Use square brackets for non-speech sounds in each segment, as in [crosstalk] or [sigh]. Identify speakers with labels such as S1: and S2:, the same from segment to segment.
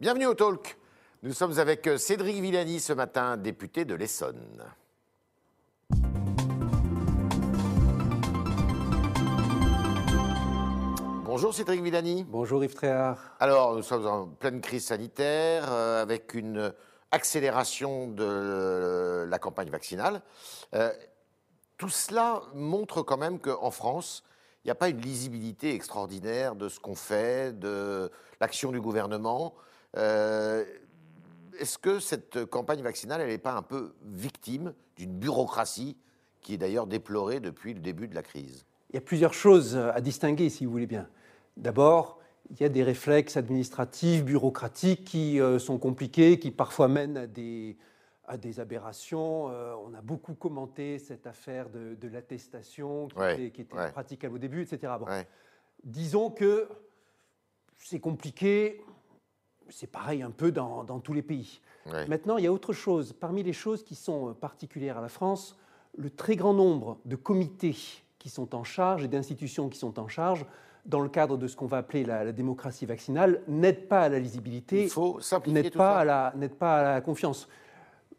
S1: Bienvenue au Talk. Nous sommes avec euh, Cédric Villani ce matin, député de l'Essonne. Bonjour Cédric Villani.
S2: Bonjour Yves Tréhard.
S1: Alors, nous sommes en pleine crise sanitaire euh, avec une accélération de la campagne vaccinale. Euh, tout cela montre quand même qu'en France, il n'y a pas une lisibilité extraordinaire de ce qu'on fait, de l'action du gouvernement. Euh, Est-ce que cette campagne vaccinale, elle n'est pas un peu victime d'une bureaucratie qui est d'ailleurs déplorée depuis le début de la crise?
S2: Il y a plusieurs choses à distinguer, si vous voulez bien. D'abord, il y a des réflexes administratifs, bureaucratiques qui euh, sont compliqués, qui parfois mènent à des, à des aberrations. Euh, on a beaucoup commenté cette affaire de, de l'attestation qui
S1: Ouais,
S2: était, qui était
S1: ouais.
S2: praticable au début, etc. Bon.
S1: Ouais.
S2: Disons que c'est compliqué, c'est pareil un peu dans, dans tous les pays.
S1: Ouais.
S2: Maintenant, il y a autre chose. Parmi les choses qui sont euh, particulières à la France, le très grand nombre de comités qui sont en charge et d'institutions qui sont en charge dans le cadre de ce qu'on va appeler la, la démocratie vaccinale n'aident pas à la lisibilité,
S1: Il faut simplifier
S2: n'aident
S1: tout
S2: pas,
S1: ça.
S2: à la- n'aident pas à la confiance.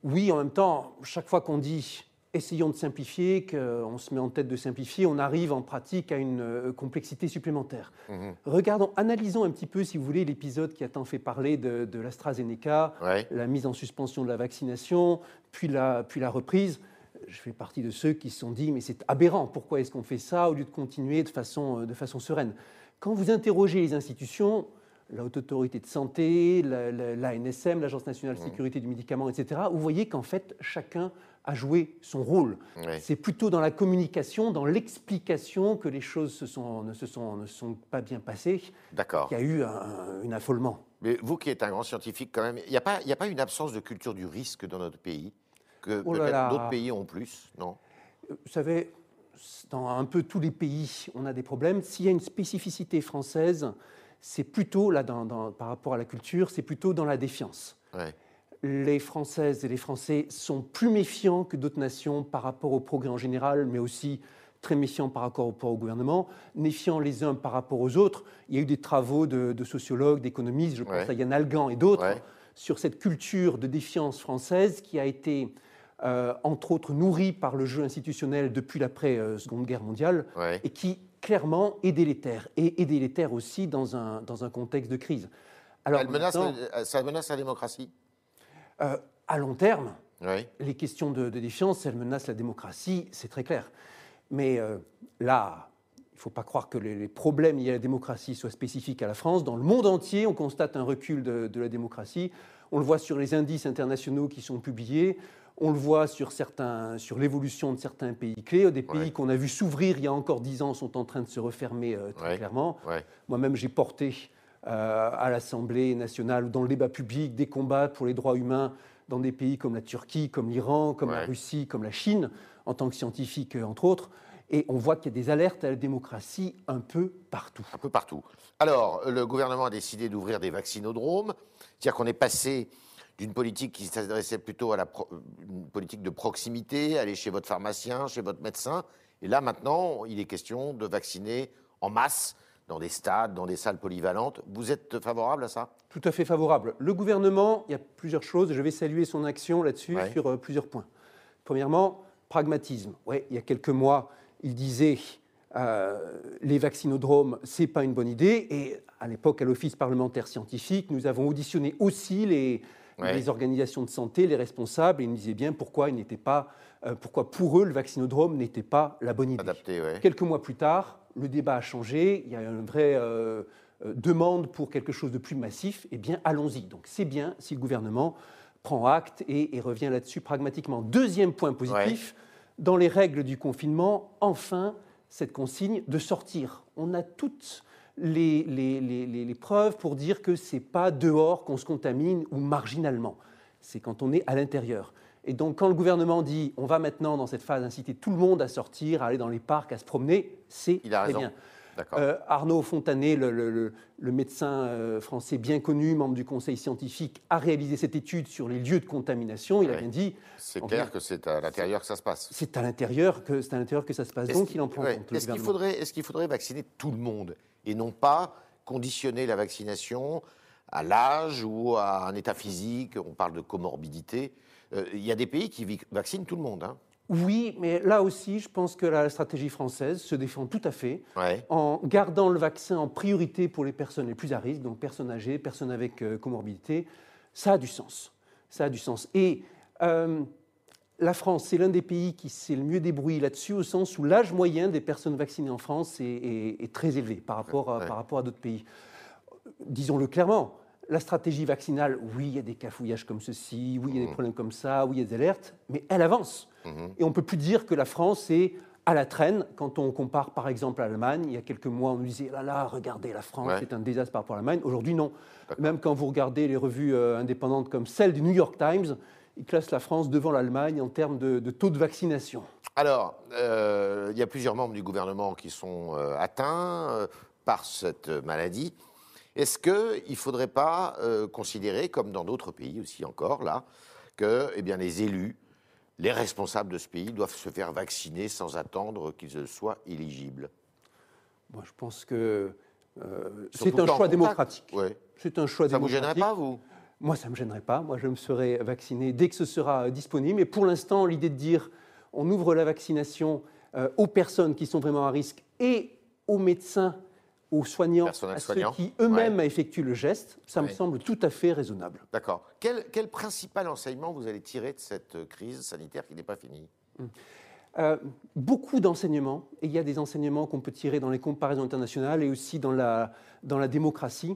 S2: Oui, en même temps, chaque fois qu'on dit essayons de simplifier, qu'on se met en tête de simplifier, on arrive en pratique à une euh, complexité supplémentaire.
S1: Mhm.
S2: Regardons, analysons un petit peu, si vous voulez, l'épisode qui a tant fait parler de, de l'AstraZeneca,
S1: Ouais.
S2: la mise en suspension de la vaccination, puis la, puis la reprise. Je fais partie de ceux qui se sont dit, mais c'est aberrant, pourquoi est-ce qu'on fait ça au lieu de continuer de façon, euh, de façon sereine? Quand vous interrogez les institutions, la Haute Autorité de Santé, la- la- l'ANSM, l'Agence nationale de sécurité du médicament, etc., vous voyez qu'en fait, chacun a joué son rôle. C'est plutôt dans la communication, dans l'explication que les choses se sont- ne se sont, ne sont pas bien passées, qu'il y a eu un, un affolement.
S1: Mais vous qui êtes un grand scientifique quand même, il n'y a, pas- il y a pas une absence de culture du risque dans notre pays que
S2: Oh
S1: peut-être d'autres pays ont plus, non?
S2: Vous savez, dans un peu tous les pays, on a des problèmes. S'il y a une spécificité française, c'est plutôt, là, dans- dans- par rapport à la culture, c'est plutôt dans la défiance.
S1: Ouais.
S2: Les Françaises et les Français sont plus méfiants que d'autres nations par rapport au progrès en général, mais aussi très méfiants par rapport au, gouvernement, méfiants les uns par rapport aux autres. Il y a eu des travaux de, de sociologues, d'économistes, je pense
S1: Ouais.
S2: à Yann Algan et d'autres,
S1: Ouais.
S2: sur cette culture de défiance française qui a été, euh, entre autres, nourrie par le jeu institutionnel depuis l'après-Seconde Guerre mondiale
S1: Ouais.
S2: et qui, clairement, est délétère. Et est délétère aussi dans un, dans un contexte de crise. Alors,
S1: Elle menace, le- ça menace la démocratie?
S2: Euh, à long terme,
S1: Oui.
S2: les questions de, de défiance, elles menacent la démocratie, c'est très clair. Mais euh, là, il ne faut pas croire que les, les problèmes liés à la démocratie soient spécifiques à la France. Dans le monde entier, on constate un recul de, de la démocratie. On le voit sur les indices internationaux qui sont publiés. On le voit sur, certains, sur l'évolution de certains pays clés. Des pays
S1: Ouais.
S2: qu'on a vu s'ouvrir il y a encore dix ans sont en train de se refermer euh, très
S1: Ouais.
S2: clairement.
S1: Ouais.
S2: Moi-même, j'ai porté à l'Assemblée nationale ou dans le débat public des combats pour les droits humains dans des pays comme la Turquie, comme l'Iran, comme la. Russie, comme la Chine, en tant que scientifique, euh, entre autres. Et on voit qu'il y a des alertes à la démocratie un peu partout.
S1: un peu partout. Alors, le gouvernement a décidé d'ouvrir des vaccinodromes, c'est-à-dire qu'on est passé d'une politique qui s'adressait plutôt à la pro- une politique de proximité, aller chez votre pharmacien, chez votre médecin, et là maintenant, il est question de vacciner en masse dans des stades, dans des salles polyvalentes. Vous êtes favorable à ça?
S2: Tout à fait favorable. Le gouvernement, il y a plusieurs choses. Je vais saluer son action là-dessus
S1: Ouais.
S2: sur euh, plusieurs points. Premièrement, pragmatisme. Ouais, il y a quelques mois, il disait euh, les vaccinodromes, c'est pas une bonne idée. Et à l'époque, à l'Office parlementaire scientifique, nous avons auditionné aussi les,
S1: Ouais.
S2: les organisations de santé, les responsables, et ils nous disaient bien pourquoi il n'était pas, euh, pourquoi pour eux le vaccinodrome n'était pas la bonne idée.
S1: Adapté, ouais.
S2: Quelques mois plus tard, le débat a changé, il y a une vraie euh, euh, demande pour quelque chose de plus massif, eh bien allons-y. Donc c'est bien si le gouvernement prend acte et, et revient là-dessus pragmatiquement. Deuxième point positif, dans les règles du confinement, enfin cette consigne de sortir. On a toutes les, les- les- les- les preuves pour dire que ce n'est pas dehors qu'on se contamine ou marginalement, c'est quand on est à l'intérieur. Et donc quand le gouvernement dit on va maintenant dans cette phase inciter tout le monde à sortir, à aller dans les parcs, à se promener, c'est
S1: Il a
S2: très
S1: raison.
S2: bien. Euh, Arnaud Fontanet, le, le- le- le médecin euh, français bien connu, membre du conseil scientifique, a réalisé cette étude sur les lieux de contamination. Il a bien dit,
S1: c'est clair
S2: vient-
S1: que c'est à l'intérieur que ça se passe.
S2: c'est à l'intérieur que c'est à l'intérieur que ça se passe. Donc il en prend
S1: ouais.
S2: compte. le
S1: Est-ce qu'il
S2: gouvernement.
S1: faudrait, est-ce qu'il faudrait vacciner tout le monde et non pas conditionner la vaccination à l'âge ou à un état physique, on parle de comorbidité. Euh, il y a des pays qui vaccinent tout le monde. Hein.
S2: Oui, mais là aussi, je pense que la stratégie française se défend tout à fait
S1: Ouais.
S2: en gardant le vaccin en priorité pour les personnes les plus à risque, donc personnes âgées, personnes avec euh, comorbidité. Ça a du sens. Ça a du sens. Et euh, la France, c'est l'un des pays qui s'est le mieux débrouillé là-dessus, au sens où l'âge moyen des personnes vaccinées en France est, est- est très élevé par rapport à,
S1: Ouais.
S2: par rapport à d'autres pays. Disons-le clairement, la stratégie vaccinale, oui, il y a des cafouillages comme ceci, oui, il y a des problèmes comme ça, oui, il y a des alertes, mais elle avance.
S1: Mhm.
S2: Et on ne peut plus dire que la France est à la traîne quand on compare par exemple à l'Allemagne. Il y a quelques mois, on nous disait là là, regardez la France,
S1: Ouais.
S2: c'est un désastre par rapport à l'Allemagne. Aujourd'hui, non. Même quand vous regardez les revues euh, indépendantes comme celle du New York Times, ils classent la France devant l'Allemagne en termes de, de taux de vaccination.
S1: Alors, euh, il y a plusieurs membres du gouvernement qui sont euh, atteints par cette maladie. Est-ce qu'il ne faudrait pas euh, considérer, comme dans d'autres pays aussi encore, là, que eh bien, les élus, les responsables de ce pays doivent se faire vacciner sans attendre qu'ils soient éligibles?
S2: Moi, je pense que euh, c'est un choix
S1: contact.
S2: démocratique.
S1: Ouais.
S2: C'est un choix
S1: Ça ne vous gênerait pas, vous?
S2: Moi, ça ne me gênerait pas. Moi, je me serai vacciné dès que ce sera euh, disponible. Mais pour l'instant, l'idée de dire on ouvre la vaccination euh, aux personnes qui sont vraiment à risque et aux médecins, aux soignants,
S1: Personnel
S2: à ceux qui eux-mêmes effectuent le geste, ça me
S1: Ouais.
S2: semble tout à fait raisonnable.
S1: D'accord. Quel, quel principal enseignement vous allez tirer de cette euh, crise sanitaire qui n'est pas finie?
S2: Euh, beaucoup d'enseignements, et il y a des enseignements qu'on peut tirer dans les comparaisons internationales et aussi dans la, dans la démocratie.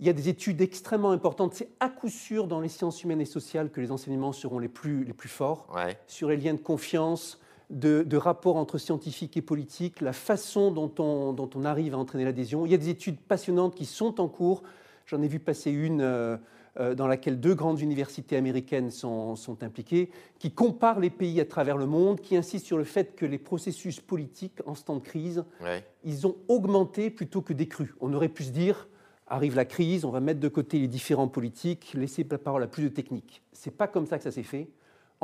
S2: Il y a des études extrêmement importantes. C'est à coup sûr dans les sciences humaines et sociales que les enseignements seront les plus, les plus forts.
S1: Ouais.
S2: sur les liens de confiance, de, de rapport entre scientifiques et politiques, la façon dont on, dont on arrive à entraîner l'adhésion. Il y a des études passionnantes qui sont en cours. J'en ai vu passer une euh, euh, dans laquelle deux grandes universités américaines sont, sont impliquées, qui comparent les pays à travers le monde, qui insistent sur le fait que les processus politiques en ce temps de crise,
S1: Ouais.
S2: ils ont augmenté plutôt que décru. On aurait pu se dire, arrive la crise, on va mettre de côté les différents politiques, laisser la parole à plus de techniques. C'est pas comme ça que ça s'est fait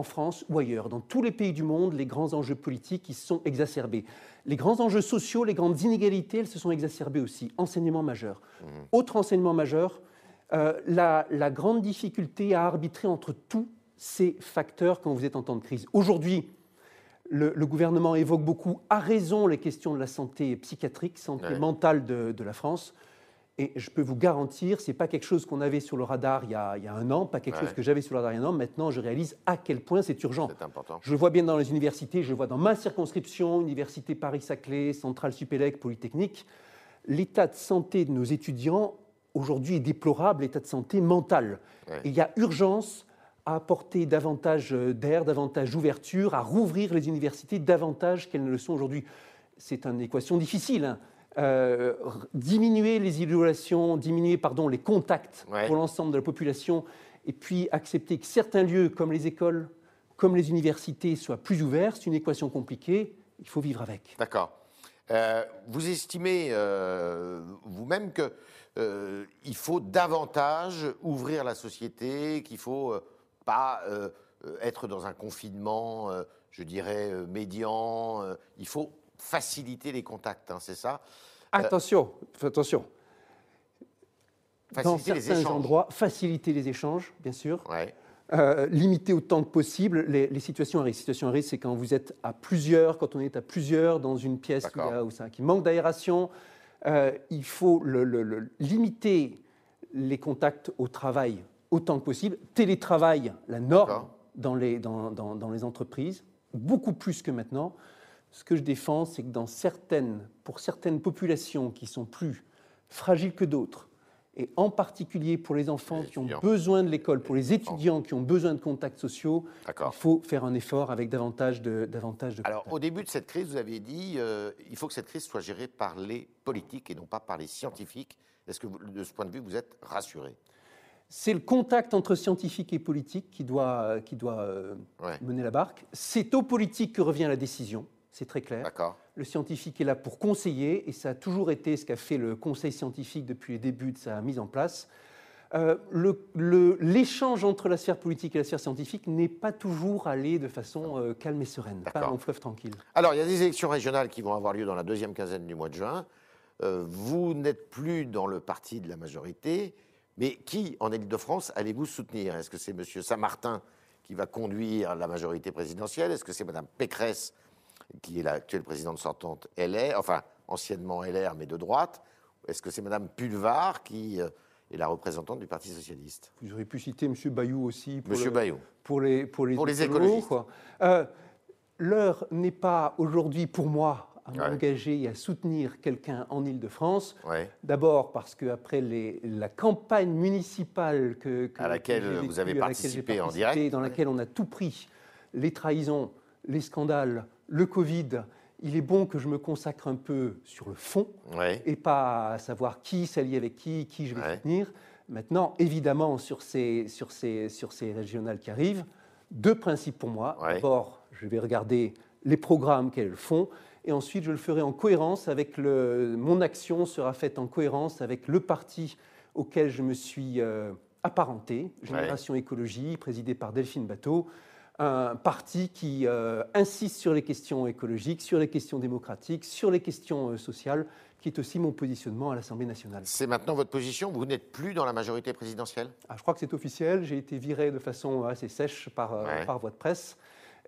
S2: en France ou ailleurs. Dans tous les pays du monde, les grands enjeux politiques se sont exacerbés. Les grands enjeux sociaux, les grandes inégalités, elles se sont exacerbées aussi. Enseignement majeur. Autre enseignement majeur, euh, la, la grande difficulté à arbitrer entre tous ces facteurs quand vous êtes en temps de crise. Aujourd'hui, le, le gouvernement évoque beaucoup, à raison, les questions de la santé psychiatrique, santé
S1: Ouais.
S2: mentale de, de la France. Et je peux vous garantir, ce n'est pas quelque chose qu'on avait sur le radar il y a, il y a un an, pas quelque
S1: Ouais.
S2: chose que j'avais sur le radar il y a un an. Maintenant, je réalise à quel point c'est urgent.
S1: C'est important.
S2: Je le vois bien dans les universités, je le vois dans ma circonscription, Université Paris-Saclay, Centrale Supélec, Polytechnique. L'état de santé de nos étudiants aujourd'hui est déplorable, l'état de santé mental.
S1: Ouais.
S2: Et il y a urgence à apporter davantage d'air, davantage d'ouverture, à rouvrir les universités davantage qu'elles ne le sont aujourd'hui. C'est une équation difficile. hein. Euh, diminuer les isolations, diminuer pardon, les contacts
S1: Ouais.
S2: pour l'ensemble de la population, et puis accepter que certains lieux, comme les écoles, comme les universités, soient plus ouverts, c'est une équation compliquée. Il faut vivre avec.
S1: D'accord. Euh, vous estimez euh, vous-même que euh, il faut davantage ouvrir la société, qu'il faut euh, pas être dans un confinement, je dirais médian. il faut faciliter les contacts, hein, c'est ça?
S2: Attention, attention. Dans
S1: Faciliter les
S2: certains
S1: échanges.
S2: endroits, faciliter les échanges, bien sûr.
S1: Ouais.
S2: Euh, limiter autant que possible les, les situations à risque. Situations à risque, c'est quand vous êtes à plusieurs, quand on est à plusieurs dans une pièce où a- ça- qui manque d'aération. Euh, il faut le- le- le- limiter les contacts au travail autant que possible. Télétravail, la norme dans les, dans, dans- dans les entreprises, beaucoup plus que maintenant. Ce que je défends, c'est que dans certaines, pour certaines populations qui sont plus fragiles que d'autres, et en particulier pour les enfants
S1: Les
S2: qui ont besoin de l'école, pour les étudiants qui ont besoin de contacts sociaux, il faut faire un effort avec davantage de, davantage de
S1: Alors,
S2: contacts.
S1: au début de cette crise, vous aviez dit euh, il faut que cette crise soit gérée par les politiques et non pas par les scientifiques. Est-ce que, vous- de ce point de vue, vous êtes rassuré?
S2: C'est le contact entre scientifiques et politiques qui doit, qui doit euh,
S1: Ouais.
S2: mener la barque. C'est aux politiques que revient la décision, c'est très clair. Le scientifique est là pour conseiller, et ça a toujours été ce qu'a fait le Conseil scientifique depuis les débuts de sa mise en place. Euh, L'échange entre la sphère politique et la sphère scientifique n'est pas toujours allé de façon euh, calme et sereine, pas en fleuve tranquille.
S1: Alors, il y a des élections régionales qui vont avoir lieu dans la deuxième quinzaine du mois de juin. Euh, vous n'êtes plus dans le parti de la majorité, Mais qui, en Ile-de-France, allez-vous soutenir? Est-ce que c'est M. Saint-Martin qui va conduire la majorité présidentielle? Est-ce que c'est Mme Pécresse, qui est l'actuelle présidente sortante LR, enfin anciennement LR, mais de droite Est-ce que c'est Mme Pulvar qui euh, est la représentante du Parti socialiste?
S2: Vous auriez pu citer M. Bayou aussi.
S1: Pour M. Bayou.
S2: Pour les, pour les,
S1: pour les écologistes.
S2: Euh, L'heure n'est pas aujourd'hui pour moi à m'engager et à soutenir quelqu'un en Ile-de-France. D'abord parce qu'après la campagne municipale que,
S1: à laquelle vous avez participé, en direct,
S2: dans laquelle on a tout pris, les trahisons, les scandales, le Covid, il est bon que je me consacre un peu sur le fond et pas à savoir qui s'allie avec qui, qui je vais soutenir. Maintenant, évidemment, sur ces, sur, ces, sur ces régionales qui arrivent, deux principes pour moi. D'abord, je vais regarder les programmes qu'elles font et ensuite je le ferai en cohérence avec le, mon action sera faite en cohérence avec le parti auquel je me suis euh, apparenté, Génération Écologie, présidé par Delphine Bateau, un parti qui euh, insiste sur les questions écologiques, sur les questions démocratiques, sur les questions euh, sociales, qui est aussi mon positionnement à l'Assemblée nationale.
S1: C'est maintenant votre position Vous n'êtes plus dans la majorité présidentielle?
S2: Ah, Je crois que c'est officiel. J'ai été viré de façon assez sèche par, par voie de presse.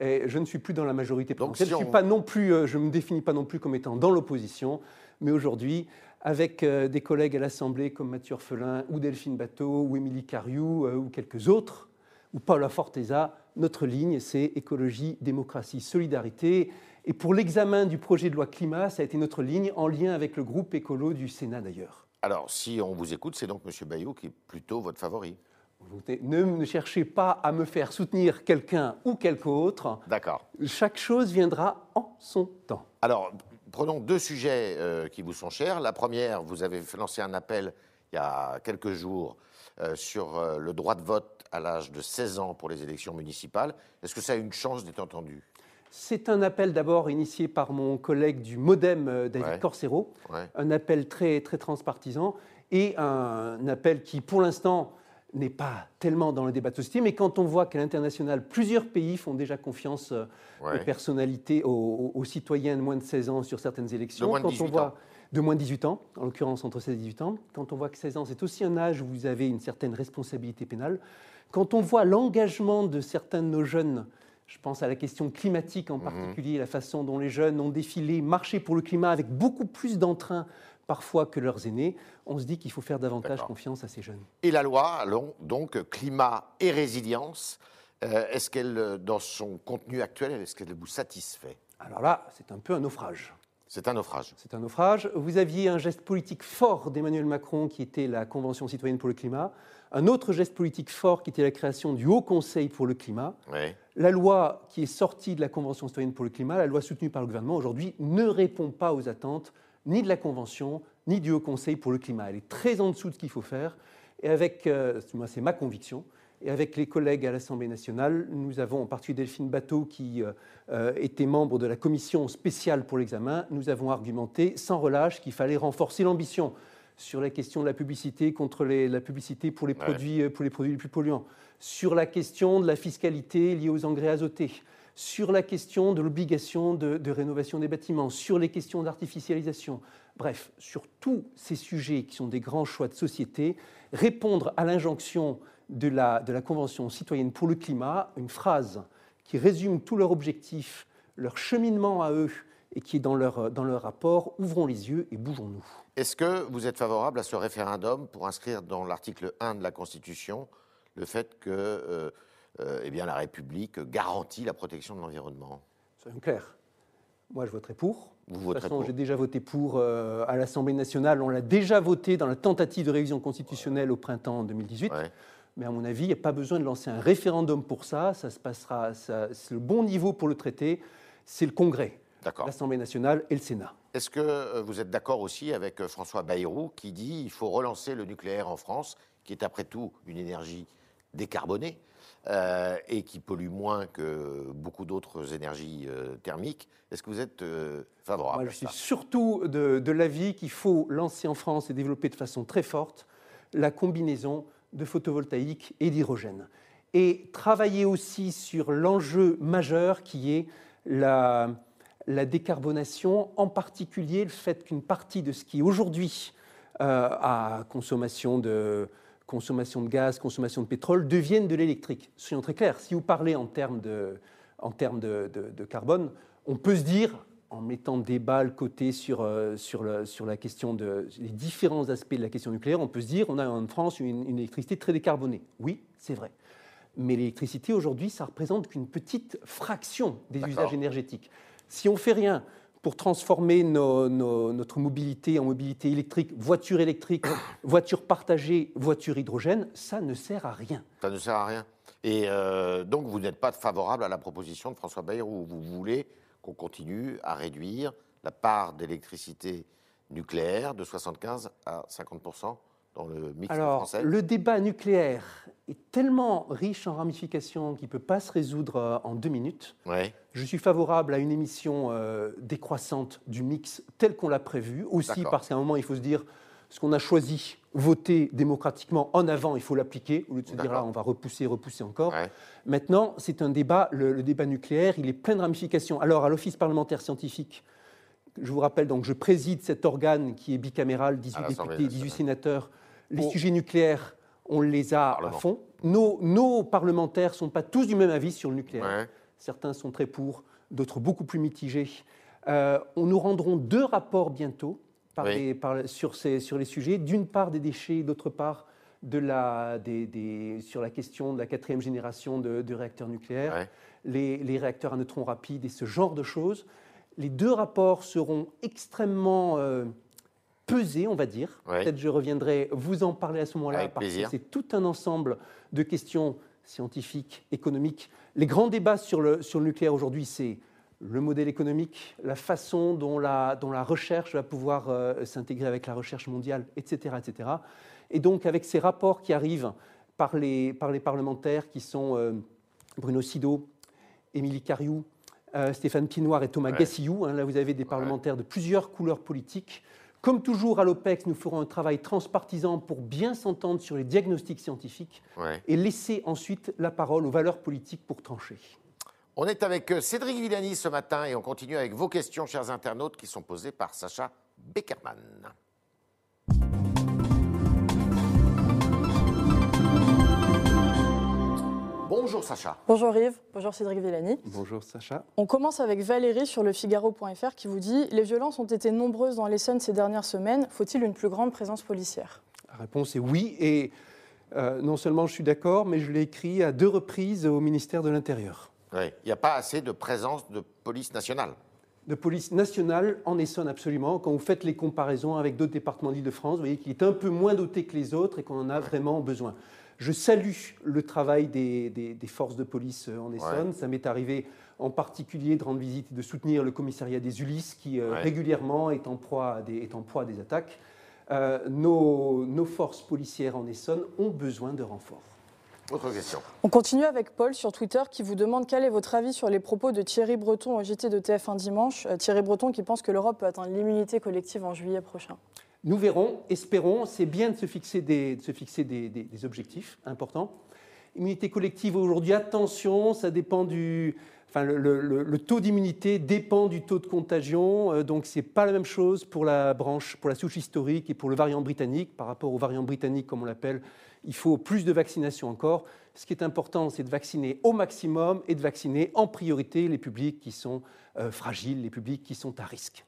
S2: Et je ne suis plus dans la majorité présidentielle. je, suis pas non plus, euh, je ne me définis pas non plus comme étant dans l'opposition, mais aujourd'hui, avec euh, des collègues à l'Assemblée comme Mathieu Orphelin ou Delphine Bateau ou Émilie Cariou euh, ou quelques autres, ou Paula Forteza, notre ligne, c'est écologie, démocratie, solidarité. Et pour l'examen du projet de loi climat, ça a été notre ligne en lien avec le groupe écolo du Sénat d'ailleurs.
S1: Alors, si on vous écoute, c'est donc M. Bayou qui est plutôt votre favori
S2: ne, cherchez pas à me faire soutenir quelqu'un ou quelque autre.
S1: D'accord.
S2: Chaque chose viendra en son temps.
S1: Alors, prenons deux sujets euh, qui vous sont chers. La première, vous avez lancé un appel il y a quelques jours euh, sur euh, le droit de vote à l'âge de 16 ans pour les élections municipales. Est-ce que ça a une chance d'être entendu?
S2: C'est un appel d'abord initié par mon collègue du Modem, David Corsero, un appel très, très transpartisan et un appel qui, pour l'instant, n'est pas tellement dans le débat de société, mais quand on voit qu'à l'international, plusieurs pays font déjà confiance euh, aux personnalités, aux, citoyens de moins de 16 ans sur certaines élections,
S1: de moins de 18
S2: on voit
S1: ans.
S2: de moins de 18 ans, en l'occurrence entre 16 et 18 ans, quand on voit que 16 ans, c'est aussi un âge où vous avez une certaine responsabilité pénale, quand on voit l'engagement de certains de nos jeunes, je pense à la question climatique en mhm. particulier, la façon dont les jeunes ont défilé, marché pour le climat avec beaucoup plus d'entrain parfois que leurs aînés, on se dit qu'il faut faire davantage confiance à ces jeunes.
S1: Et la loi, donc climat et résilience, euh, est-ce qu'elle, dans son contenu actuel, est-ce qu'elle vous satisfait?
S2: Alors là, c'est un peu un naufrage.
S1: C'est un naufrage.
S2: C'est un naufrage. Vous aviez un geste politique fort d'Emmanuel Macron qui était la Convention citoyenne pour le climat, un autre geste politique fort qui était la création du Haut Conseil pour le climat. La loi qui est sortie de la Convention citoyenne pour le climat, la loi soutenue par le gouvernement aujourd'hui, ne répond pas aux attentes ni de la Convention, ni du Haut Conseil pour le climat. Elle est très en dessous de ce qu'il faut faire. Et avec, euh, c'est ma conviction, et avec les collègues à l'Assemblée nationale, nous avons, en particulier Delphine Bateau, qui euh, euh, était membre de la commission spéciale pour l'examen, nous avons argumenté sans relâche qu'il fallait renforcer l'ambition sur la question de la publicité contre la publicité pour les, produits, pour les produits les plus polluants, sur la question de la fiscalité liée aux engrais azotés, sur la question de l'obligation de, rénovation des bâtiments, sur les questions d'artificialisation, bref, sur tous ces sujets qui sont des grands choix de société, répondre à l'injonction de la, de la Convention citoyenne pour le climat, une phrase qui résume tous leurs objectifs, leur cheminement à eux et qui est dans leur, dans leur rapport, ouvrons les yeux et bougeons-nous.
S1: Est-ce que vous êtes favorable à ce référendum pour inscrire dans l'article 1 de la Constitution le fait que... Euh, euh, eh bien, la République garantit la protection de l'environnement?
S2: Soyons clairs. Moi, je voterai pour. Vous de toute façon, j'ai déjà voté pour euh, à l'Assemblée nationale. On l'a déjà voté dans la tentative de révision constitutionnelle au printemps 2018. Mais à mon avis, il n'y a pas besoin de lancer un référendum pour ça. Ça se passera. C'est le bon niveau pour le traiter. C'est le Congrès, l'Assemblée nationale et le Sénat.
S1: Est-ce que euh, vous êtes d'accord aussi avec François Bayrou qui dit qu'il faut relancer le nucléaire en France, qui est après tout une énergie décarbonée euh, et qui pollue moins que beaucoup d'autres énergies euh, thermiques? Est-ce que vous êtes euh, favorable
S2: Moi, Je suis surtout de, de l'avis qu'il faut lancer en France et développer de façon très forte la combinaison de photovoltaïque et d'hydrogène. Et travailler aussi sur l'enjeu majeur qui est la, décarbonation, en particulier le fait qu'une partie de ce qui aujourd'hui à consommation de consommation de gaz, consommation de pétrole, deviennent de l'électrique. Soyons très clairs, si vous parlez en termes de, en termes de, carbone, on peut se dire, en mettant débat le côté sur, euh, sur, le, sur la question de les différents aspects de la question nucléaire, on peut se dire, on a en France une, électricité très décarbonée. Oui, c'est vrai. Mais l'électricité aujourd'hui, ça représente qu'une petite fraction des usages énergétiques. Si on fait rien pour transformer notre mobilité en mobilité électrique, voiture électrique, [coughs] voiture partagée, voiture hydrogène, ça ne sert à rien.
S1: Ça ne sert à rien. Et euh, donc, vous n'êtes pas favorable à la proposition de François Bayrou. Vous voulez qu'on continue à réduire la part d'électricité nucléaire de 75 à 50% dans le mix
S2: Alors, Le débat nucléaire est tellement riche en ramifications qu'il ne peut pas se résoudre euh, en deux minutes. Je suis favorable à une émission euh, décroissante du mix tel qu'on l'a prévu, aussi parce qu'à un moment, il faut se dire ce qu'on a choisi, voter démocratiquement en avant, il faut l'appliquer, au lieu de se dire là, on va repousser, repousser encore. Maintenant, c'est un débat, le, débat nucléaire, il est plein de ramifications. Alors, à l'Office parlementaire scientifique, je vous rappelle, donc, je préside cet organe qui est bicaméral, 18 députés, 18 sénateurs les sujets nucléaires, on les a à fond. Nos, parlementaires ne sont pas tous du même avis sur le nucléaire. Certains sont très pour, d'autres beaucoup plus mitigés. Euh, on nous rendront deux rapports bientôt sur, les sujets. D'une part des déchets, d'autre part de la, sur la question de la quatrième génération de, réacteurs nucléaires, les, réacteurs à neutrons rapides et ce genre de choses. Les deux rapports seront extrêmement euh, peser, on va dire. Peut-être je reviendrai vous en parler à ce moment-là, parce que c'est tout un ensemble de questions scientifiques, économiques. Les grands débats sur le, sur le nucléaire aujourd'hui, c'est le modèle économique, la façon dont la, dont la recherche va pouvoir euh, s'intégrer avec la recherche mondiale, etc., etc. Et donc, avec ces rapports qui arrivent par les, par les parlementaires qui sont euh, Bruno Sido, Émilie Cariou, euh, Stéphane Pinoir et Thomas Gassillou, hein, là vous avez des parlementaires de plusieurs couleurs politiques, comme toujours à l'OPEX, nous ferons un travail transpartisan pour bien s'entendre sur les diagnostics scientifiques et laisser ensuite la parole aux valeurs politiques pour trancher.
S1: On est avec euh, Cédric Villani ce matin et on continue avec vos questions, chers internautes, qui sont posées par Sacha Beckerman. Bonjour Sacha.
S3: Bonjour Yves, bonjour Cédric Villani.
S2: Bonjour Sacha.
S3: On commence avec Valérie sur le Figaro.fr qui vous dit Les violences ont été nombreuses dans l'Essonne ces dernières semaines. Faut-il une plus grande présence policière?
S2: La réponse est oui. Et euh, non seulement je suis d'accord, mais je l'ai écrit à deux reprises au ministère de l'Intérieur.
S1: Oui, il n'y a pas assez de présence de police nationale
S2: de police nationale en Essonne, absolument. Quand vous faites les comparaisons avec d'autres départements d'Île-de-France, vous voyez qu'il est un peu moins doté que les autres et qu'on en a vraiment besoin. Je salue le travail des, forces de police euh, en Essonne. Ça m'est arrivé en particulier de rendre visite et de soutenir le commissariat des Ulysses qui euh, régulièrement est en proie à des, est en proie des attaques. Euh, nos, nos, forces policières en Essonne ont besoin de renforts.
S1: Autre question.
S3: On continue avec Paul sur Twitter qui vous demande quel est votre avis sur les propos de Thierry Breton au JT de TF1 dimanche. Thierry Breton qui pense que l'Europe peut atteindre l'immunité collective en juillet prochain.
S2: Nous verrons, espérons, c'est bien de se fixer des, se fixer des, objectifs importants. Immunité collective aujourd'hui, attention, ça dépend du. Enfin, le, taux d'immunité dépend du taux de contagion, euh, donc ce n'est pas la même chose pour la branche, pour la souche historique et pour le variant britannique. Par rapport au variant britannique, comme on l'appelle, il faut plus de vaccination encore. Ce qui est important, c'est de vacciner au maximum et de vacciner en priorité les publics qui sont euh, fragiles, les publics qui sont à risque.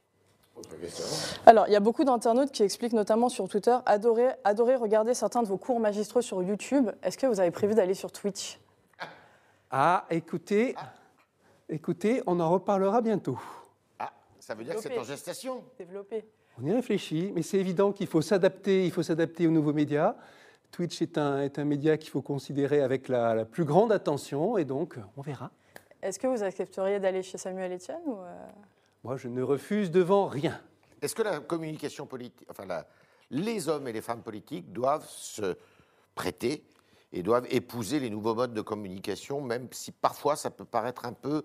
S3: Alors, il y a beaucoup d'internautes qui expliquent, notamment sur Twitter, adorer, adorer regarder certains de vos cours magistraux sur YouTube. Est-ce que vous avez prévu d'aller sur Twitch?
S2: Ah, écoutez, écoutez, on en reparlera bientôt.
S1: Ah, ça veut dire que c'est en gestation.
S3: Développer.
S2: On y réfléchit, mais c'est évident qu'il faut s'adapter, il faut s'adapter aux nouveaux médias. Twitch est un, est un média qu'il faut considérer avec la, la, plus grande attention, et donc on verra.
S3: Est-ce que vous accepteriez d'aller chez Samuel Etienne ou euh,
S2: moi, je ne refuse devant rien.
S1: Est-ce que la communication politique, enfin, les hommes et les femmes politiques doivent se prêter et doivent épouser les nouveaux modes de communication, même si parfois ça peut paraître un peu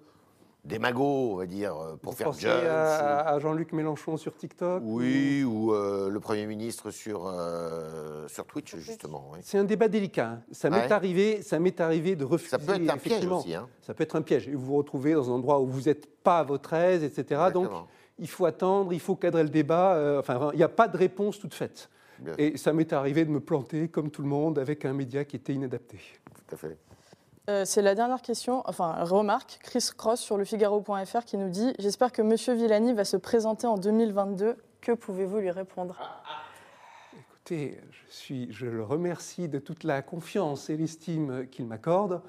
S1: démago, on va dire, euh, pour faire
S2: jeunes. À, à Jean-Luc Mélenchon sur TikTok
S1: Oui, ou, euh, le Premier ministre sur, euh, sur Twitch, justement.
S2: C'est un débat délicat. Hein. Ça m'est arrivé, ça m'est arrivé de refuser.
S1: Ça peut être un piège aussi. Hein.
S2: Ça peut être un piège. Et vous vous retrouvez dans un endroit où vous n'êtes pas à votre aise, etc. Donc, il faut attendre, il faut cadrer le débat. enfin, il n'y a pas de réponse toute faite.
S1: Bien.
S2: Et ça m'est arrivé de me planter, comme tout le monde, avec un média qui était inadapté.
S1: Tout à fait.
S3: Euh, c'est la dernière question, enfin remarque, Chris Cross sur le Figaro.fr qui nous dit J'espère que M. Villani va se présenter en 2022. Que pouvez-vous lui répondre?
S2: Écoutez, je, suis, je le remercie de toute la confiance et l'estime qu'il m'accorde.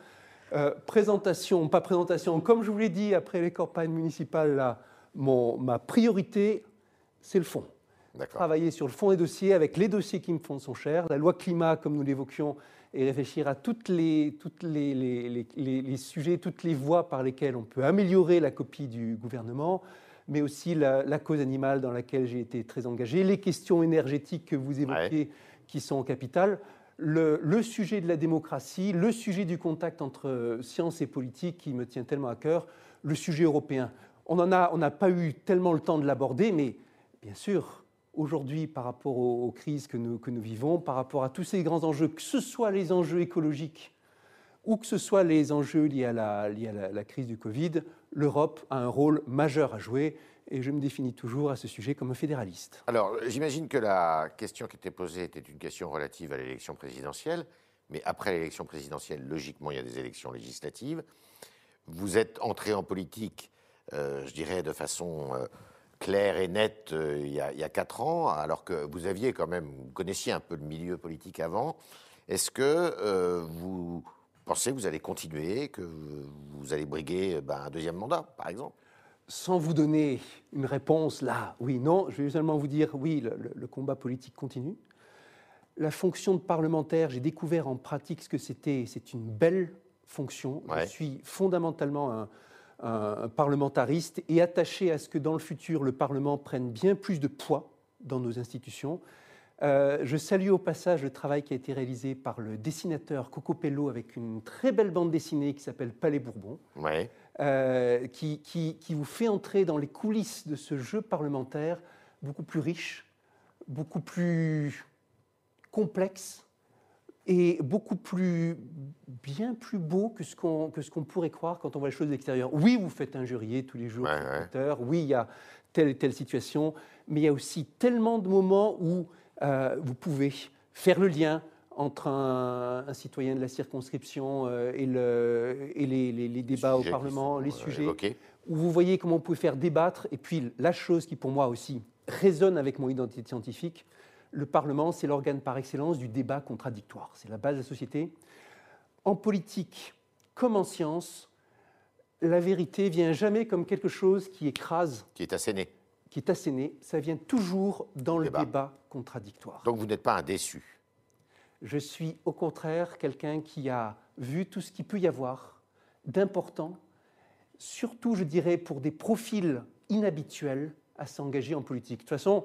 S2: Euh, présentation, pas présentation, comme je vous l'ai dit après les campagnes municipales, là, ma priorité, c'est le fond. Travailler sur le fond des dossiers avec les dossiers qui me font son cher, la loi climat, comme nous l'évoquions, et réfléchir à toutes les, toutes les, les- les- sujets, toutes les voies par lesquelles on peut améliorer la copie du gouvernement, mais aussi la, la cause animale dans laquelle j'ai été très engagé, les questions énergétiques que vous évoquiez qui sont capitales, le, le sujet de la démocratie, le sujet du contact entre science et politique qui me tient tellement à cœur, le sujet européen. On en a, on n'a pas eu tellement le temps de l'aborder, mais bien sûr, aujourd'hui, par rapport aux, crises que nous, vivons, par rapport à tous ces grands enjeux, que ce soit les enjeux écologiques ou que ce soit les enjeux liés à la crise du Covid, l'Europe a un rôle majeur à jouer et je me définis toujours à ce sujet comme un fédéraliste.
S1: Alors, j'imagine que la question qui était posée était une question relative à l'élection présidentielle, mais après l'élection présidentielle, logiquement, il y a des élections législatives. Vous êtes entré en politique, euh, je dirais, de façon euh, claire et nette euh, il, y a, il y a quatre ans, alors que vous aviez quand même, vous connaissiez un peu le milieu politique avant. Est-ce que euh, vous pensez que vous allez continuer, que vous allez briguer ben, un deuxième mandat, par exemple?
S2: Sans vous donner une réponse là, oui, non, je vais seulement vous dire oui, le, le- le combat politique continue. La fonction de parlementaire, j'ai découvert en pratique ce que c'était. C'est une belle fonction.
S1: Ouais.
S2: Je suis fondamentalement un, un- un parlementariste et attaché à ce que dans le futur, le Parlement prenne bien plus de poids dans nos institutions. Euh, je salue au passage le travail qui a été réalisé par le dessinateur Coco Pello avec une très belle bande dessinée qui s'appelle Palais Bourbon
S1: Ouais.
S2: euh, qui, qui- qui vous fait entrer dans les coulisses de ce jeu parlementaire beaucoup plus riche, beaucoup plus complexe et beaucoup plus, bien plus beau que ce qu'on que ce qu'on pourrait croire quand on voit les choses de l'extérieur. Oui, vous faites un jurier tous les jours
S1: Ouais,
S2: sur
S1: ouais.
S2: Oui, il y a telle et telle situation, mais il y a aussi tellement de moments où euh, vous pouvez faire le lien entre un, un citoyen de la circonscription euh, et, le, et les, les- les débats au Parlement,
S1: sont,
S2: les
S1: euh,
S2: sujets
S1: évoqués.
S2: où vous voyez comment on peut faire débattre. Et puis la chose qui pour moi aussi résonne avec mon identité scientifique, le Parlement, c'est l'organe par excellence du débat contradictoire. C'est la base de la société. En politique comme en science, la vérité vient jamais comme quelque chose qui écrase,
S1: qui est asséné.
S2: qui est asséné. Ça vient toujours dans le
S1: Débat.
S2: débat contradictoire.
S1: Donc vous n'êtes pas un déçu.
S2: Je suis au contraire quelqu'un qui a vu tout ce qu'il peut y avoir d'important, surtout, je dirais, pour des profils inhabituels à s'engager en politique. De toute façon,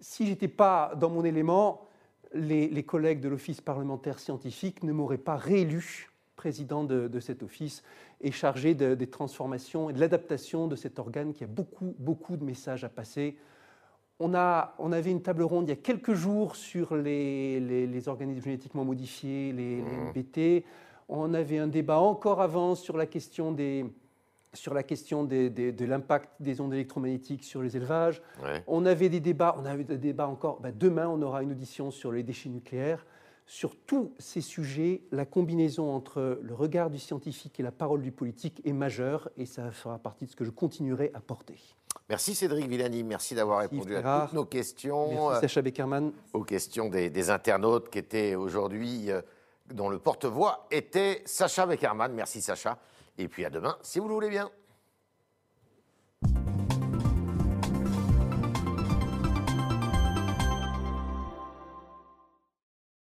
S2: si je n'étais pas dans mon élément, les, les collègues de l'Office parlementaire scientifique ne m'auraient pas réélu président de, de cet office et chargé de- des transformations et de l'adaptation de cet organe qui a beaucoup, beaucoup de messages à passer. On, a, on avait une table ronde il y a quelques jours sur les, les- les organismes génétiquement modifiés, les, les MBT. On avait un débat encore avant sur la question, des, sur la question des- des- de l'impact des ondes électromagnétiques sur les élevages.
S1: Ouais.
S2: On avait des débats, on avait des débats encore. ben, demain, on aura une audition sur les déchets nucléaires. Sur tous ces sujets, la combinaison entre le regard du scientifique et la parole du politique est majeure et ça fera partie de ce que je continuerai à porter.
S1: Merci Cédric Villani, merci d'avoir répondu à toutes nos questions,
S2: Merci
S1: euh,
S2: Sacha Beckerman.
S1: aux questions des, des internautes qui étaient aujourd'hui, euh, dont le porte-voix était Sacha Beckerman. Merci Sacha. Et puis à demain, si vous le voulez bien.